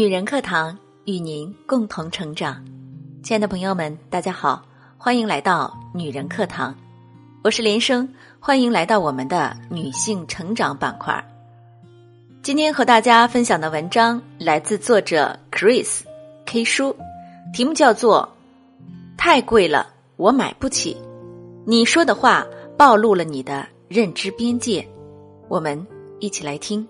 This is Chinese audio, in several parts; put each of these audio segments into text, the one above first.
女人课堂与您共同成长，亲爱的朋友们，大家好，欢迎来到女人课堂，我是连生，欢迎来到我们的女性成长板块。今天和大家分享的文章来自作者 Chris K 书，题目叫做《太贵了，我买不起》，你说的话暴露了你的认知边界，我们一起来听。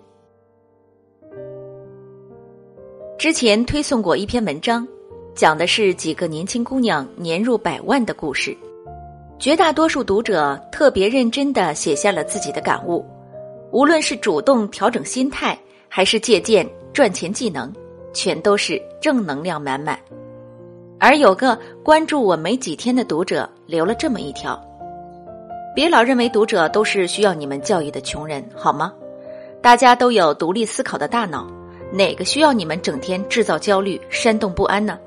之前推送过一篇文章，讲的是几个年轻姑娘年入百万的故事。绝大多数读者特别认真的写下了自己的感悟，无论是主动调整心态，还是借鉴赚钱技能，全都是正能量满满。而有个关注我没几天的读者留了这么一条：别老认为读者都是需要你们教育的穷人，好吗？大家都有独立思考的大脑。哪个需要你们整天制造焦虑、煽动不安呢？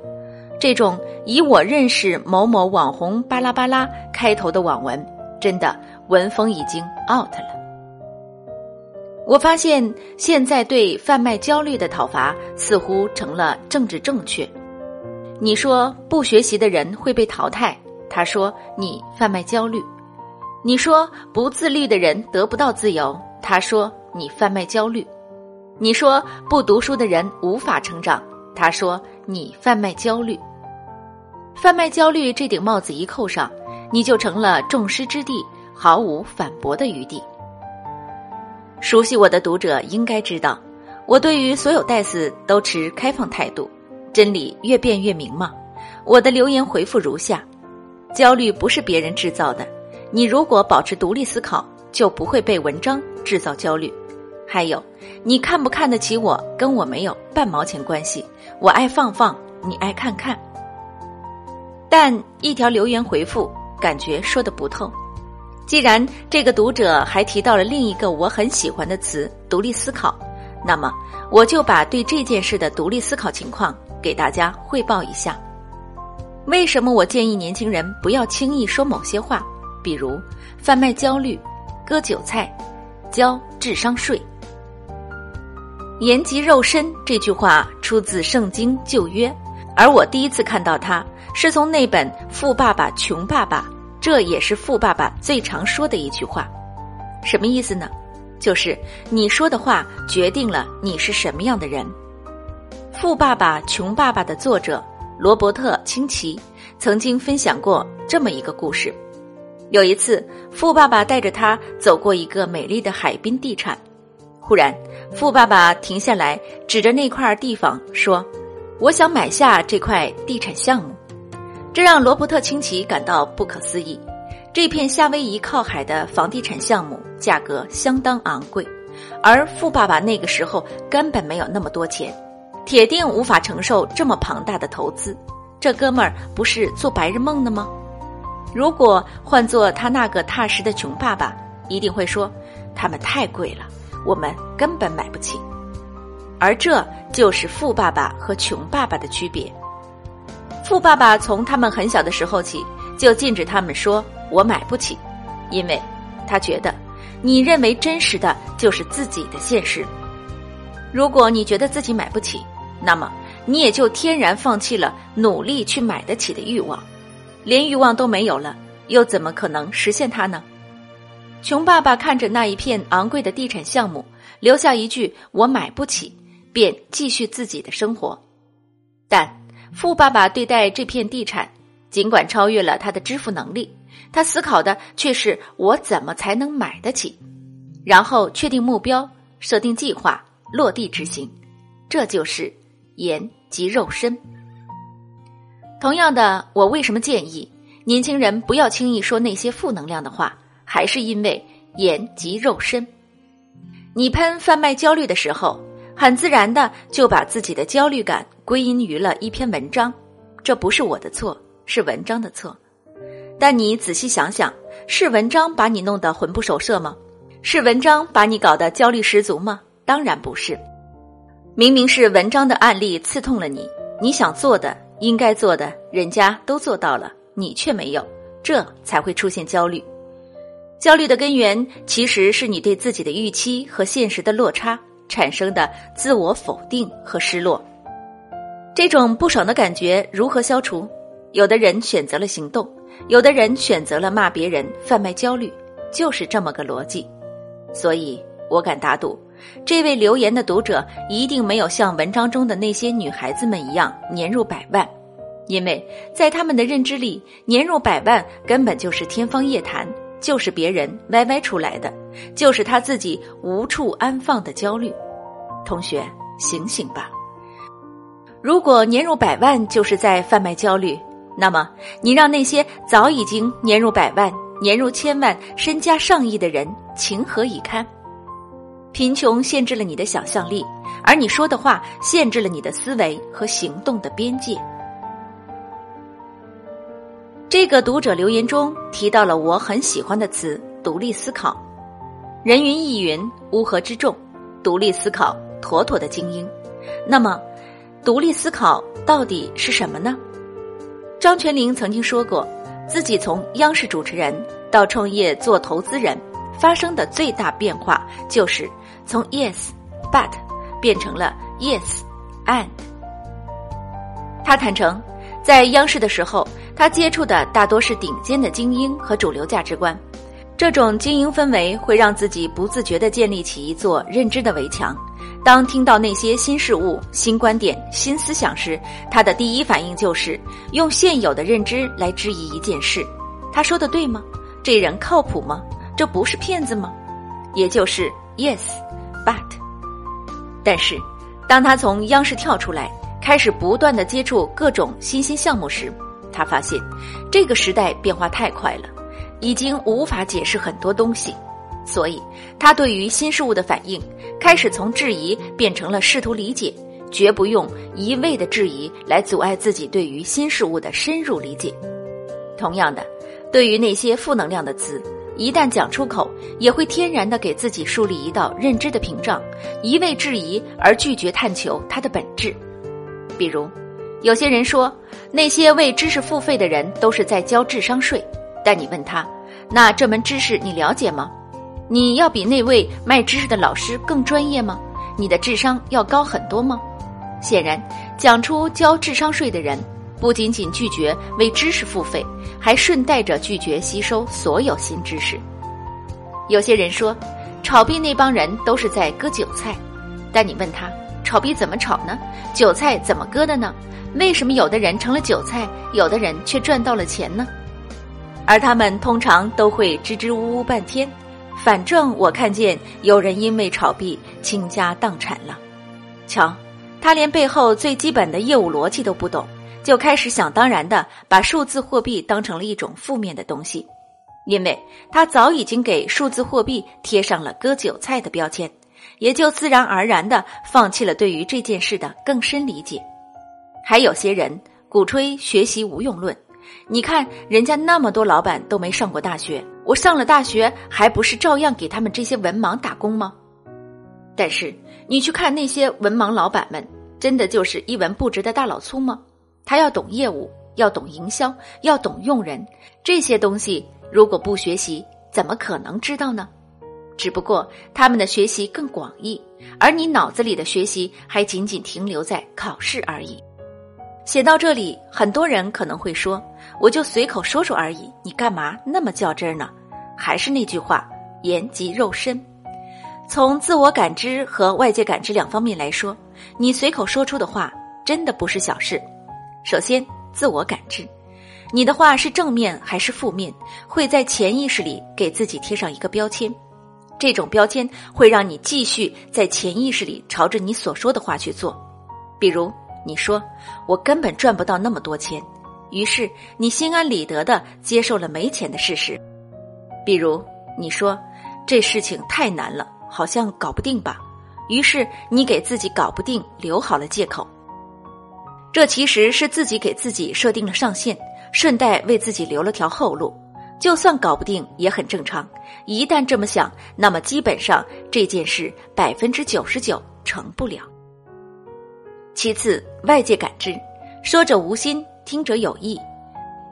这种以我认识某某网红巴拉巴拉开头的网文，真的文风已经 out 了。我发现现在对贩卖焦虑的讨伐似乎成了政治正确。你说不学习的人会被淘汰，他说你贩卖焦虑；你说不自律的人得不到自由，他说你贩卖焦虑。你说不读书的人无法成长，他说你贩卖焦虑，贩卖焦虑这顶帽子一扣上，你就成了众矢之的，毫无反驳的余地。熟悉我的读者应该知道，我对于所有代词都持开放态度，真理越辩越明嘛。我的留言回复如下：焦虑不是别人制造的，你如果保持独立思考，就不会被文章制造焦虑。还有，你看不看得起我，跟我没有半毛钱关系。我爱放放，你爱看看。但一条留言回复，感觉说的不透。既然这个读者还提到了另一个我很喜欢的词“独立思考”，那么我就把对这件事的独立思考情况给大家汇报一下。为什么我建议年轻人不要轻易说某些话，比如贩卖焦虑、割韭菜、交智商税？言及肉身这句话出自圣经旧约，而我第一次看到它是从那本《富爸爸穷爸爸》，这也是富爸爸最常说的一句话。什么意思呢？就是你说的话决定了你是什么样的人。《富爸爸穷爸爸》的作者罗伯特清崎曾经分享过这么一个故事：有一次，富爸爸带着他走过一个美丽的海滨地产。忽然，富爸爸停下来，指着那块地方说：“我想买下这块地产项目。”这让罗伯特清崎感到不可思议。这片夏威夷靠海的房地产项目价格相当昂贵，而富爸爸那个时候根本没有那么多钱，铁定无法承受这么庞大的投资。这哥们儿不是做白日梦的吗？如果换做他那个踏实的穷爸爸，一定会说：“他们太贵了。”我们根本买不起，而这就是富爸爸和穷爸爸的区别。富爸爸从他们很小的时候起就禁止他们说“我买不起”，因为他觉得你认为真实的就是自己的现实。如果你觉得自己买不起，那么你也就天然放弃了努力去买得起的欲望，连欲望都没有了，又怎么可能实现它呢？穷爸爸看着那一片昂贵的地产项目，留下一句“我买不起”，便继续自己的生活。但富爸爸对待这片地产，尽管超越了他的支付能力，他思考的却是“我怎么才能买得起”，然后确定目标，设定计划，落地执行。这就是言及肉身。同样的，我为什么建议年轻人不要轻易说那些负能量的话？还是因为言及肉身，你喷贩卖焦虑的时候，很自然的就把自己的焦虑感归因于了一篇文章，这不是我的错，是文章的错。但你仔细想想，是文章把你弄得魂不守舍吗？是文章把你搞得焦虑十足吗？当然不是，明明是文章的案例刺痛了你，你想做的、应该做的，人家都做到了，你却没有，这才会出现焦虑。焦虑的根源其实是你对自己的预期和现实的落差产生的自我否定和失落。这种不爽的感觉如何消除？有的人选择了行动，有的人选择了骂别人、贩卖焦虑，就是这么个逻辑。所以我敢打赌，这位留言的读者一定没有像文章中的那些女孩子们一样年入百万，因为在他们的认知里，年入百万根本就是天方夜谭，就是别人歪歪出来的，就是他自己无处安放的焦虑。同学，醒醒吧！如果年入百万就是在贩卖焦虑，那么你让那些早已经年入百万、年入千万、身家上亿的人情何以堪？贫穷限制了你的想象力，而你说的话限制了你的思维和行动的边界。这个读者留言中提到了我很喜欢的词“独立思考”。人云亦云，乌合之众，独立思考，妥妥的精英。那么。独立思考到底是什么呢？张泉灵曾经说过，自己从央视主持人到创业做投资人，发生的最大变化就是从 yes but 变成了 yes and。他坦诚，在央视的时候，他接触的大多是顶尖的精英和主流价值观，这种精英氛围会让自己不自觉地建立起一座认知的围墙。当听到那些新事物、新观点、新思想时，他的第一反应就是用现有的认知来质疑一件事：他说的对吗？这人靠谱吗？这不是骗子吗？也就是 yes，but。但是，当他从央视跳出来，开始不断的接触各种新兴项目时，他发现这个时代变化太快了，已经无法解释很多东西。所以，他对于新事物的反应开始从质疑变成了试图理解，绝不用一味的质疑来阻碍自己对于新事物的深入理解。同样的，对于那些负能量的词，一旦讲出口，也会天然的给自己树立一道认知的屏障，一味质疑而拒绝探求它的本质。比如，有些人说那些为知识付费的人都是在交智商税，但你问他，那这门知识你了解吗？你要比那位卖知识的老师更专业吗？你的智商要高很多吗？显然，讲出交智商税的人，不仅仅拒绝为知识付费，还顺带着拒绝吸收所有新知识。有些人说，炒币那帮人都是在割韭菜，但你问他，炒币怎么炒呢？韭菜怎么割的呢？为什么有的人成了韭菜，有的人却赚到了钱呢？而他们通常都会支支吾吾半天。反正我看见有人因为炒币倾家荡产了，瞧，他连背后最基本的业务逻辑都不懂，就开始想当然的把数字货币当成了一种负面的东西，因为他早已经给数字货币贴上了割韭菜的标签，也就自然而然的放弃了对于这件事的更深理解。还有些人鼓吹学习无用论。你看，人家那么多老板都没上过大学，我上了大学，还不是照样给他们这些文盲打工吗？但是你去看那些文盲老板们，真的就是一文不值的大老粗吗？他要懂业务，要懂营销，要懂用人，这些东西如果不学习，怎么可能知道呢？只不过他们的学习更广义，而你脑子里的学习还仅仅停留在考试而已。写到这里，很多人可能会说：“我就随口说说而已，你干嘛那么较真呢？”还是那句话，言及肉身。从自我感知和外界感知两方面来说，你随口说出的话真的不是小事。首先，自我感知，你的话是正面还是负面，会在潜意识里给自己贴上一个标签，这种标签会让你继续在潜意识里朝着你所说的话去做，比如。你说我根本赚不到那么多钱，于是你心安理得的接受了没钱的事实。比如你说这事情太难了，好像搞不定吧，于是你给自己搞不定留好了借口。这其实是自己给自己设定了上限，顺带为自己留了条后路。就算搞不定也很正常，一旦这么想，那么基本上这件事百分之九十九成不了。其次，外界感知，说者无心，听者有意。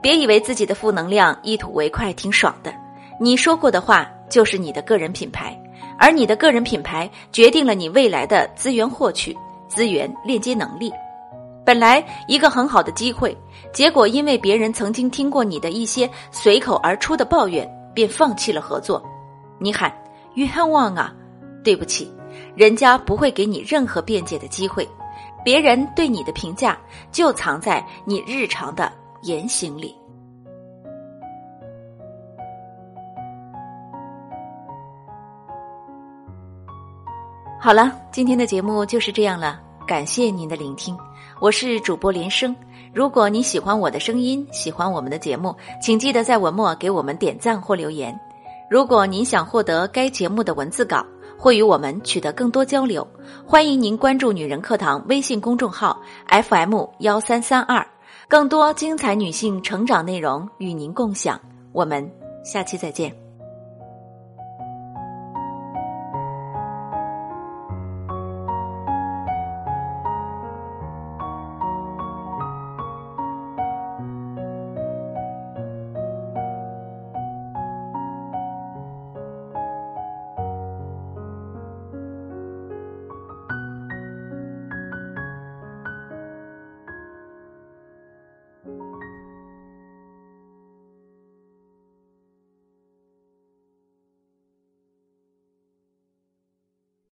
别以为自己的负能量一吐为快，挺爽的。你说过的话就是你的个人品牌，而你的个人品牌决定了你未来的资源获取、资源链接能力。本来一个很好的机会，结果因为别人曾经听过你的一些随口而出的抱怨，便放弃了合作。你喊冤枉啊！对不起，人家不会给你任何辩解的机会。别人对你的评价就藏在你日常的言行里。好了，今天的节目就是这样了，感谢您的聆听，我是主播连生。如果你喜欢我的声音，喜欢我们的节目，请记得在文末给我们点赞或留言。如果您想获得该节目的文字稿，会与我们取得更多交流，欢迎您关注“女人课堂”微信公众号 FM 幺三三二，更多精彩女性成长内容与您共享。我们下期再见。